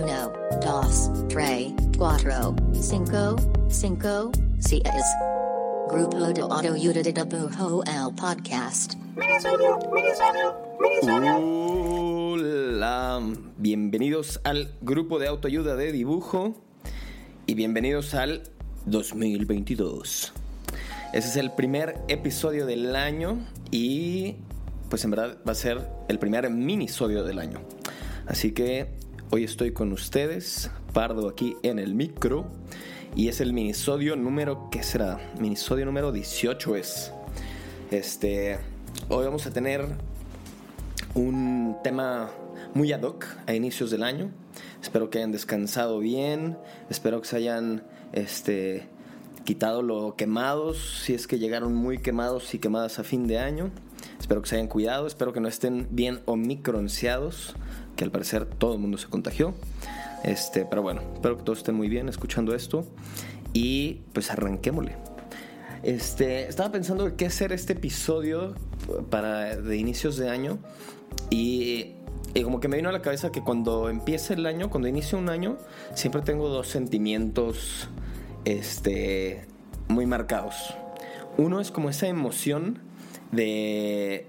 dos, tres, cuatro, cinco, cinco, seis. Grupo de Autoayuda de Dibujo el podcast. Hola, bienvenidos al grupo de autoayuda de dibujo y bienvenidos al 2022. Ese es el primer episodio del año y pues en verdad va a ser el primer minisodio del año. Así que hoy estoy con ustedes, Pardo aquí en el micro y es el minisodio número, ¿qué será? Minisodio número 18 es. Este, hoy vamos a tener un tema muy ad hoc a inicios del año. Espero que hayan descansado bien, espero que se hayan este, quitado lo quemados, si es que llegaron muy quemados y quemadas a fin de año. Espero que se hayan cuidado, espero que no estén bien omicronceados, que al parecer todo el mundo se contagió. Este, pero bueno, espero que todos estén muy bien escuchando esto y pues arranquémosle. Este, estaba pensando qué hacer este episodio para de inicios de año y, como que me vino a la cabeza que cuando empieza el año, cuando inicia un año, siempre tengo dos sentimientos este, muy marcados. Uno es como esa emoción de,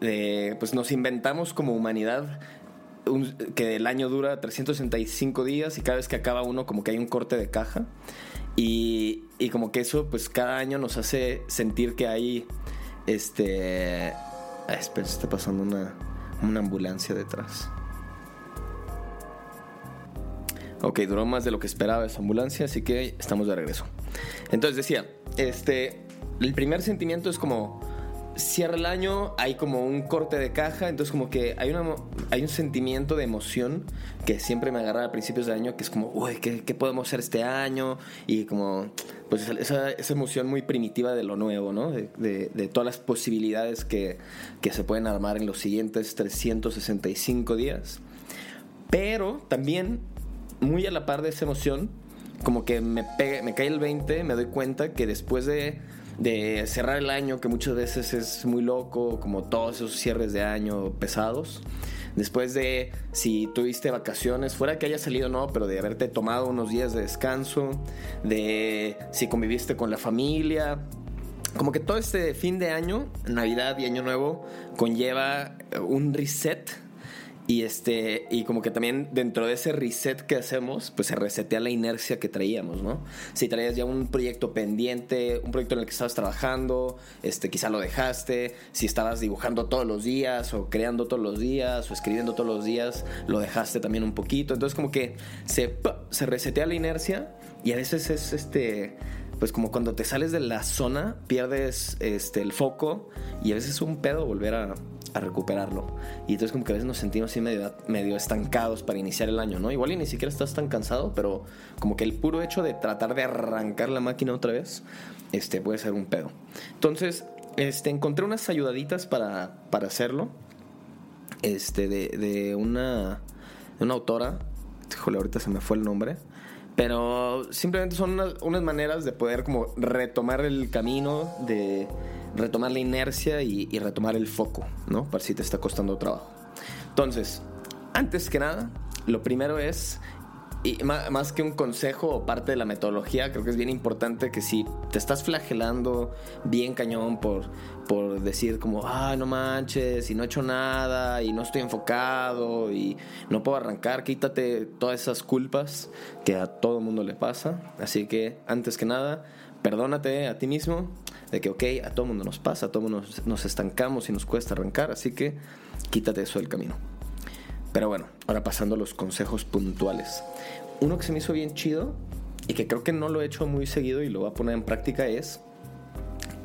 de pues nos inventamos como humanidad que el año dura 365 días y cada vez que acaba uno como que hay un corte de caja y, y como que eso pues cada año nos hace sentir que hay este... Ah, espera, está pasando una, una ambulancia detrás. Ok, duró más de lo que esperaba esa ambulancia, así que estamos de regreso. Entonces decía, este, el primer sentimiento es como cierra el año, hay como un corte de caja, entonces como que hay, una, hay un sentimiento de emoción que siempre me agarra a principios de año, que es como, uy, ¿qué, ¿qué, podemos hacer este año? Y como, pues esa, esa emoción muy primitiva de lo nuevo, ¿no? De, de, de, todas las posibilidades que, que se pueden armar en los siguientes 365 días. Pero también, muy a la par de esa emoción, como que me, pega, me cae el 20, me doy cuenta que después de de cerrar el año, que muchas veces es muy loco, como todos esos cierres de año pesados. Después de si tuviste vacaciones, fuera que haya salido no, pero de haberte tomado unos días de descanso, de si conviviste con la familia, como que todo este fin de año, Navidad y Año Nuevo, conlleva un reset y este, y como que también dentro de ese reset que hacemos, pues se resetea la inercia que traíamos, ¿no? Si traías ya un proyecto pendiente, un proyecto en el que estabas trabajando, este, quizá lo dejaste, si estabas dibujando todos los días, o creando todos los días, o escribiendo todos los días, lo dejaste también un poquito. Entonces, como que se, se resetea la inercia, y a veces es este pues como cuando te sales de la zona, pierdes este, el foco y a veces es un pedo volver a, a recuperarlo. Y entonces como que a veces nos sentimos así medio, medio estancados para iniciar el año, ¿no? Igual y ni siquiera estás tan cansado, pero como que el puro hecho de tratar de arrancar la máquina otra vez, este, puede ser un pedo. Entonces, este, encontré unas ayudaditas para, para hacerlo, este, de, de una, de una autora, híjole, ahorita se me fue el nombre, pero simplemente son unas, unas maneras de poder como retomar el camino de retomar la inercia y, retomar el foco, ¿no? Para si te está costando trabajo. Entonces, antes que nada, lo primero es, más, que un consejo o parte de la metodología, creo que es bien importante que si te estás flagelando bien cañón por, por decir como, ah, no manches, y no he hecho nada, y no estoy enfocado, y no puedo arrancar, quítate todas esas culpas que a todo mundo le pasa. Así que, antes que nada, perdónate a ti mismo de que, ok, a todo mundo nos pasa, a todo mundo nos, estancamos y nos cuesta arrancar, así que quítate eso del camino. Pero bueno, ahora pasando a los consejos puntuales. Uno que se me hizo bien chido y que creo que no lo he hecho muy seguido y lo voy a poner en práctica es,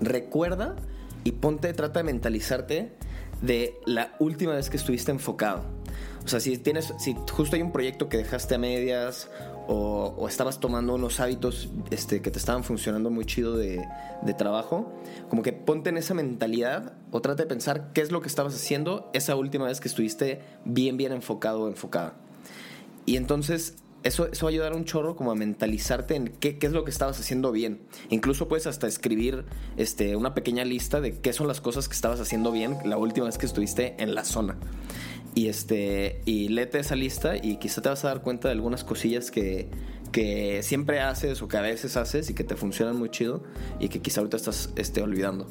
recuerda y ponte, trata de mentalizarte de la última vez que estuviste enfocado. O sea, si tienes, si justo hay un proyecto que dejaste a medias o, o estabas tomando unos hábitos este, que te estaban funcionando muy chido de, de, trabajo, como que ponte en esa mentalidad o trata de pensar qué es lo que estabas haciendo esa última vez que estuviste bien, bien enfocado o enfocada. Y entonces eso, eso va a ayudar un chorro como a mentalizarte en qué, qué, es lo que estabas haciendo bien. Incluso puedes hasta escribir este, una pequeña lista de qué son las cosas que estabas haciendo bien la última vez que estuviste en la zona. Y, este, y léete esa lista y quizá te vas a dar cuenta de algunas cosillas que, que siempre haces o que a veces haces y que te funcionan muy chido y que quizá ahorita estás este, olvidando.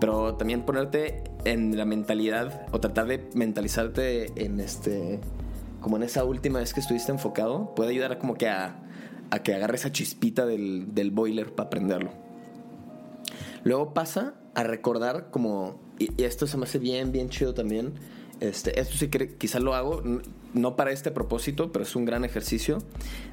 Pero también ponerte en la mentalidad o tratar de mentalizarte en este como en esa última vez que estuviste enfocado puede ayudar como que a, a que agarre esa chispita del, del boiler para prenderlo. Luego pasa a recordar como, y, esto se me hace bien, bien chido también, este, esto sí que quizás lo hago, no para este propósito, pero es un gran ejercicio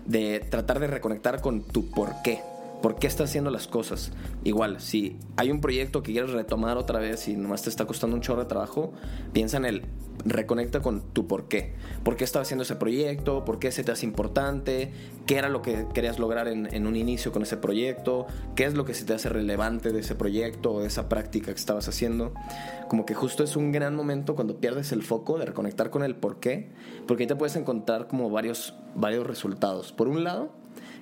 de tratar de reconectar con tu por qué. ¿Por qué estás haciendo las cosas? Igual, si hay un proyecto que quieres retomar otra vez y nomás te está costando un chorro de trabajo, piensa en el reconecta con tu por qué. ¿Por qué estás haciendo ese proyecto? ¿Por qué se te hace importante? ¿Qué era lo que querías lograr en, en, un inicio con ese proyecto? ¿Qué es lo que se te hace relevante de ese proyecto o de esa práctica que estabas haciendo? Como que justo es un gran momento cuando pierdes el foco de reconectar con el por qué, porque ahí te puedes encontrar como varios, varios resultados. Por un lado,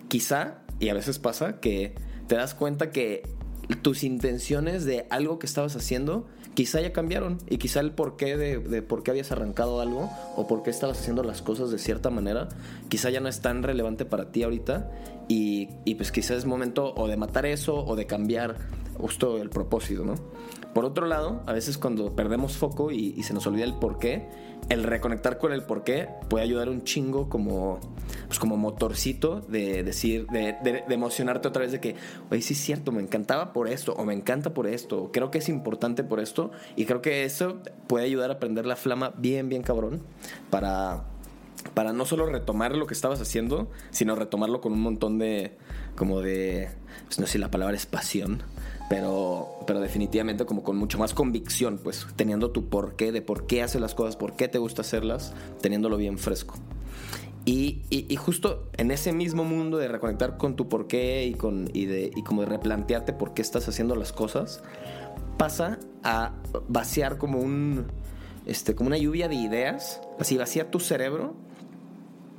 quizá y a veces pasa que te das cuenta que tus intenciones de algo que estabas haciendo quizá ya cambiaron. Y quizá el porqué de, por qué habías arrancado algo o por qué estabas haciendo las cosas de cierta manera quizá ya no es tan relevante para ti ahorita. Y, y pues quizá es momento o de matar eso o de cambiar justo el propósito, ¿no? Por otro lado, a veces cuando perdemos foco y, se nos olvida el por qué, el reconectar con el por qué puede ayudar un chingo como, pues como motorcito de decir, de, emocionarte otra vez de que, oye, sí es cierto, me encantaba por esto, o me encanta por esto, creo que es importante por esto, y creo que eso puede ayudar a prender la flama bien, bien cabrón para, para no solo retomar lo que estabas haciendo, sino retomarlo con un montón de, como de, pues no sé si la palabra es pasión, pero, pero definitivamente como con mucho más convicción, pues teniendo tu porqué de por qué haces las cosas, por qué te gusta hacerlas, teniéndolo bien fresco. Y, y, justo en ese mismo mundo de reconectar con tu porqué y, con, y, de, y como de replantearte por qué estás haciendo las cosas, pasa a vaciar como un, este, como una lluvia de ideas, así vaciar tu cerebro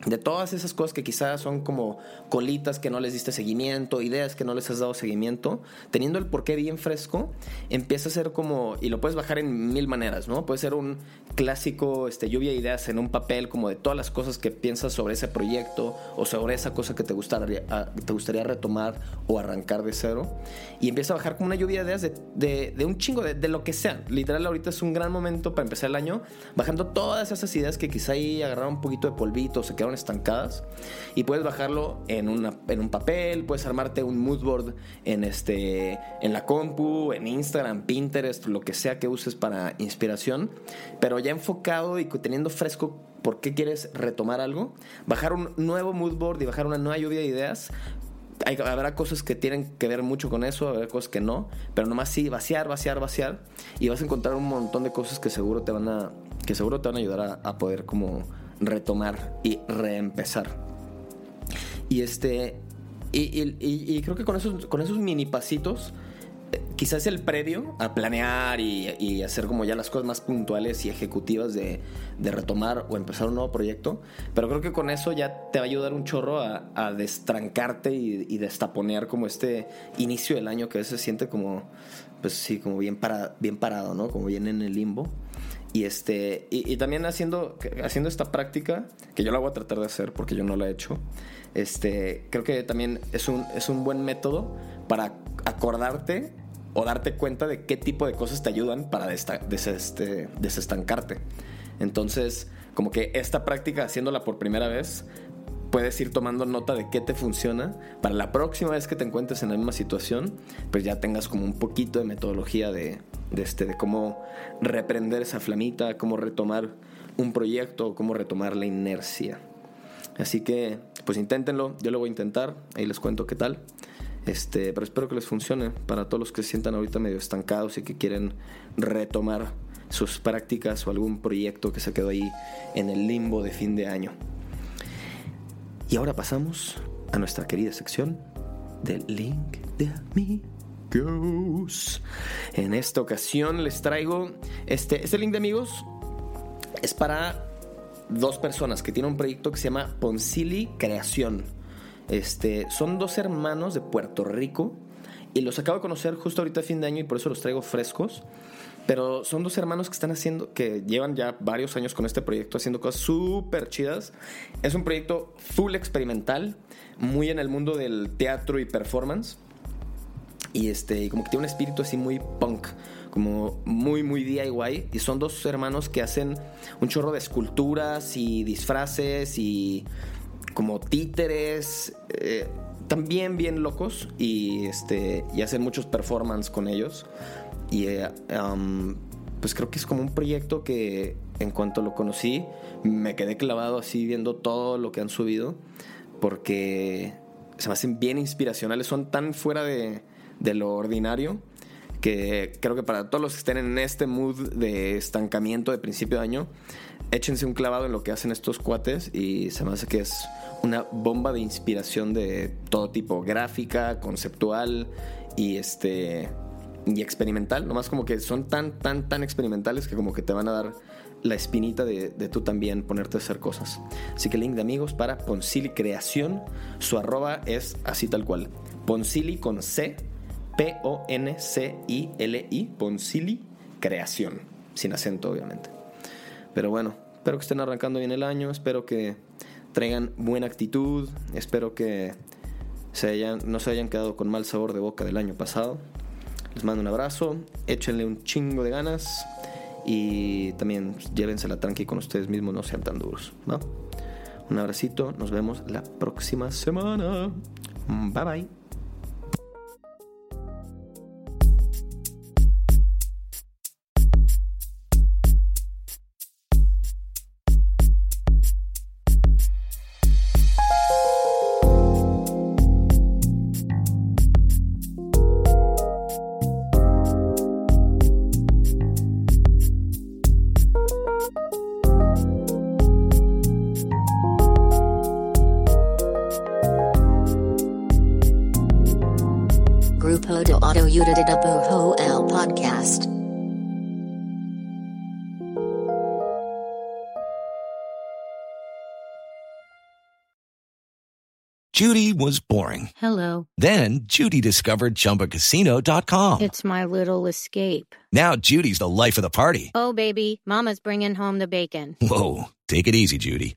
de todas esas cosas que quizás son como colitas que no les diste seguimiento, ideas que no les has dado seguimiento, teniendo el porqué bien fresco, empieza a ser como, y lo puedes bajar en mil maneras, ¿no? Puede ser un clásico este, lluvia de ideas en un papel, como de todas las cosas que piensas sobre ese proyecto o sobre esa cosa que te gustaría, ah, te gustaría retomar o arrancar de cero, y empieza a bajar como una lluvia de ideas de, de, un chingo, de, de, lo que sea. Literal, ahorita es un gran momento para empezar el año, bajando todas esas ideas que quizá ahí agarraron un poquito de polvito, se quedaron estancadas y puedes bajarlo en, una, en un papel, puedes armarte un mood board en, este, en la compu, en Instagram, Pinterest, lo que sea que uses para inspiración, pero ya enfocado y teniendo fresco por qué quieres retomar algo, bajar un nuevo mood board y bajar una nueva lluvia de ideas hay, habrá cosas que tienen que ver mucho con eso, habrá cosas que no, pero nomás sí, vaciar, vaciar, vaciar, y vas a encontrar un montón de cosas que seguro te van a, que seguro te van a ayudar a, poder como retomar y reempezar. Y este. Y, creo que con esos, con esos mini pasitos, quizás el previo a planear y, hacer como ya las cosas más puntuales y ejecutivas de, retomar o empezar un nuevo proyecto. Pero creo que con eso ya te va a ayudar un chorro a, destrancarte y, destaponear como este inicio del año que a veces se siente como, pues sí, como bien, para, bien parado, ¿no? Como bien en el limbo. Y, este, y, también haciendo, haciendo esta práctica, que yo la voy a tratar de hacer porque yo no la he hecho, este, creo que también es un, es un buen método para acordarte o darte cuenta de qué tipo de cosas te ayudan para este, desestancarte. Entonces, como que esta práctica, haciéndola por primera vez, puedes ir tomando nota de qué te funciona para la próxima vez que te encuentres en la misma situación, pues ya tengas como un poquito de metodología de, este, de cómo reprender esa flamita, cómo retomar un proyecto, cómo retomar la inercia. Así que, pues inténtenlo, yo lo voy a intentar, ahí les cuento qué tal. Este, pero espero que les funcione para todos los que se sientan ahorita medio estancados y que quieren retomar sus prácticas o algún proyecto que se quedó ahí en el limbo de fin de año. Y ahora pasamos a nuestra querida sección del link de mí. En esta ocasión les traigo este, este link de amigos. Es para dos personas que tienen un proyecto que se llama Poncili Creación. Este, son dos hermanos de Puerto Rico Y los acabo de conocer justo ahorita a fin de año y por eso los traigo frescos. Pero son dos hermanos que están haciendo, que llevan ya varios años con este proyecto haciendo cosas súper chidas. Es un proyecto full experimental, muy en el mundo del teatro y performance. Y este, como que tiene un espíritu así muy punk, como muy, muy DIY. Y son dos hermanos que hacen un chorro de esculturas y disfraces y como títeres. Eh, también bien locos y, este, y hacen muchos performance con ellos. Y eh, pues creo que es como un proyecto que en cuanto lo conocí me quedé clavado así viendo todo lo que han subido porque se me hacen bien inspiracionales, son tan fuera de lo ordinario que creo que para todos los que estén en este mood de estancamiento de principio de año, échense un clavado en lo que hacen estos cuates y se me hace que es una bomba de inspiración de todo tipo, gráfica, conceptual y este y experimental, nomás como que son tan, tan, tan experimentales que como que te van a dar la espinita de, tú también ponerte a hacer cosas. Así que link de amigos para Poncili Creación, su arroba es así tal cual, Poncili con C, P-O-N-C-I-L-I, Poncili Creación, sin acento obviamente. Pero bueno, espero que estén arrancando bien el año, espero que traigan buena actitud, espero que se hayan, no se hayan quedado con mal sabor de boca del año pasado. Les mando un abrazo, échenle un chingo de ganas y también llévensela tranqui con ustedes mismos, no sean tan duros. Un abracito, nos vemos la próxima semana. Bye bye. Grupo de Autoayuda de Dibujo El Podcast. Judy was boring. Hello. Then Judy discovered ChumbaCasino.com. It's my little escape. Now Judy's the life of the party. Oh, baby, Mama's bringing home the bacon. Whoa, take it easy, Judy.